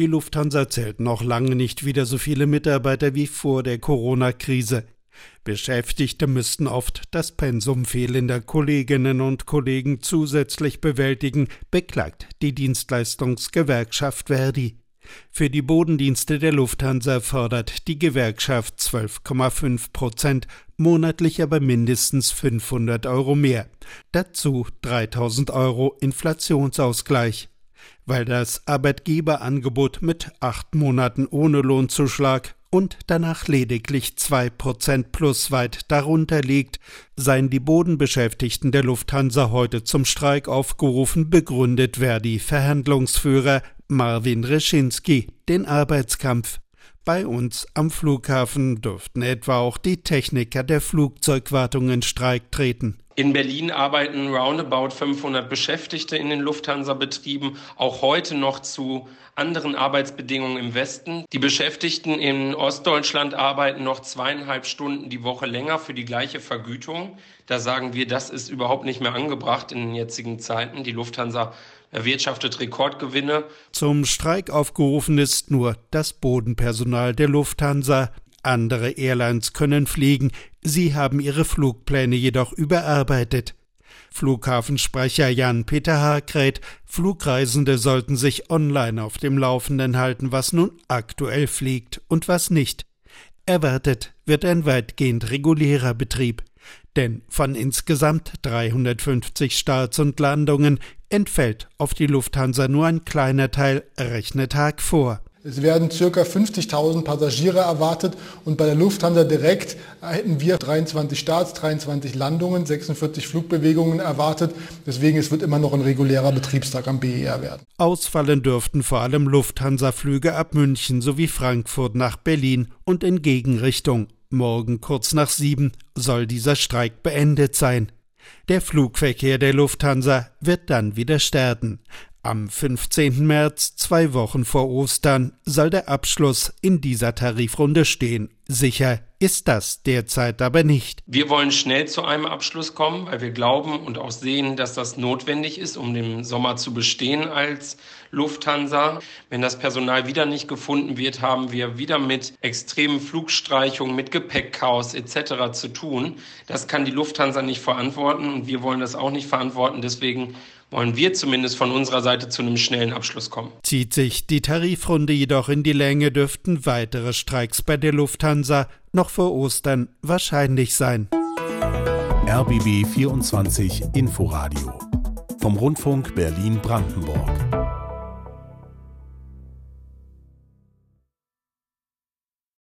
Die Lufthansa zählt noch lange nicht wieder so viele Mitarbeiter wie vor der Corona-Krise. Beschäftigte müssten oft das Pensum fehlender Kolleginnen und Kollegen zusätzlich bewältigen, beklagt die Dienstleistungsgewerkschaft Verdi. Für die Bodendienste der Lufthansa fordert die Gewerkschaft 12,5 Prozent, monatlich aber mindestens 500 Euro mehr. Dazu 3000 Euro Inflationsausgleich. Weil das Arbeitgeberangebot mit acht Monaten ohne Lohnzuschlag und danach lediglich zwei Prozent plus weit darunter liegt, seien die Bodenbeschäftigten der Lufthansa heute zum Streik aufgerufen, begründet Verdi Verhandlungsführer Marvin Reschinski den Arbeitskampf. Bei uns am Flughafen dürften etwa auch die Techniker der Flugzeugwartung in Streik treten. In Berlin arbeiten roundabout 500 Beschäftigte in den Lufthansa-Betrieben, auch heute noch zu anderen Arbeitsbedingungen im Westen. Die Beschäftigten in Ostdeutschland arbeiten noch zweieinhalb Stunden die Woche länger für die gleiche Vergütung. Da sagen wir, das ist überhaupt nicht mehr angebracht in den jetzigen Zeiten. Die Lufthansa erwirtschaftet Rekordgewinne. Zum Streik aufgerufen ist nur das Bodenpersonal der Lufthansa. Andere Airlines können fliegen, sie haben ihre Flugpläne jedoch überarbeitet. Flughafensprecher Jan-Peter Harkret, Flugreisende sollten sich online auf dem Laufenden halten, was nun aktuell fliegt und was nicht. Erwartet wird ein weitgehend regulärer Betrieb. Denn von insgesamt 350 Starts und Landungen entfällt auf die Lufthansa nur ein kleiner Teil Rechnetag vor. Es werden ca. 50.000 Passagiere erwartet und bei der Lufthansa direkt hätten wir 23 Starts, 23 Landungen, 46 Flugbewegungen erwartet. Deswegen es wird immer noch ein regulärer Betriebstag am BER werden. Ausfallen dürften vor allem Lufthansa-Flüge ab München sowie Frankfurt nach Berlin und in Gegenrichtung. Morgen kurz nach sieben soll dieser Streik beendet sein. Der Flugverkehr der Lufthansa wird dann wieder starten. Am 15. März, zwei Wochen vor Ostern, soll der Abschluss in dieser Tarifrunde stehen. Sicher ist das derzeit aber nicht. Wir wollen schnell zu einem Abschluss kommen, weil wir glauben und auch sehen, dass das notwendig ist, um den Sommer zu bestehen als Lufthansa. Wenn das Personal wieder nicht gefunden wird, haben wir wieder mit extremen Flugstreichungen, mit Gepäckchaos etc. zu tun. Das kann die Lufthansa nicht verantworten und wir wollen das auch nicht verantworten. Deswegen wollen wir zumindest von unserer Seite zu einem schnellen Abschluss kommen. Zieht sich die Tarifrunde jedoch in die Länge, dürften weitere Streiks bei der Lufthansa noch vor Ostern wahrscheinlich sein. RBB 24 Inforadio vom Rundfunk Berlin-Brandenburg.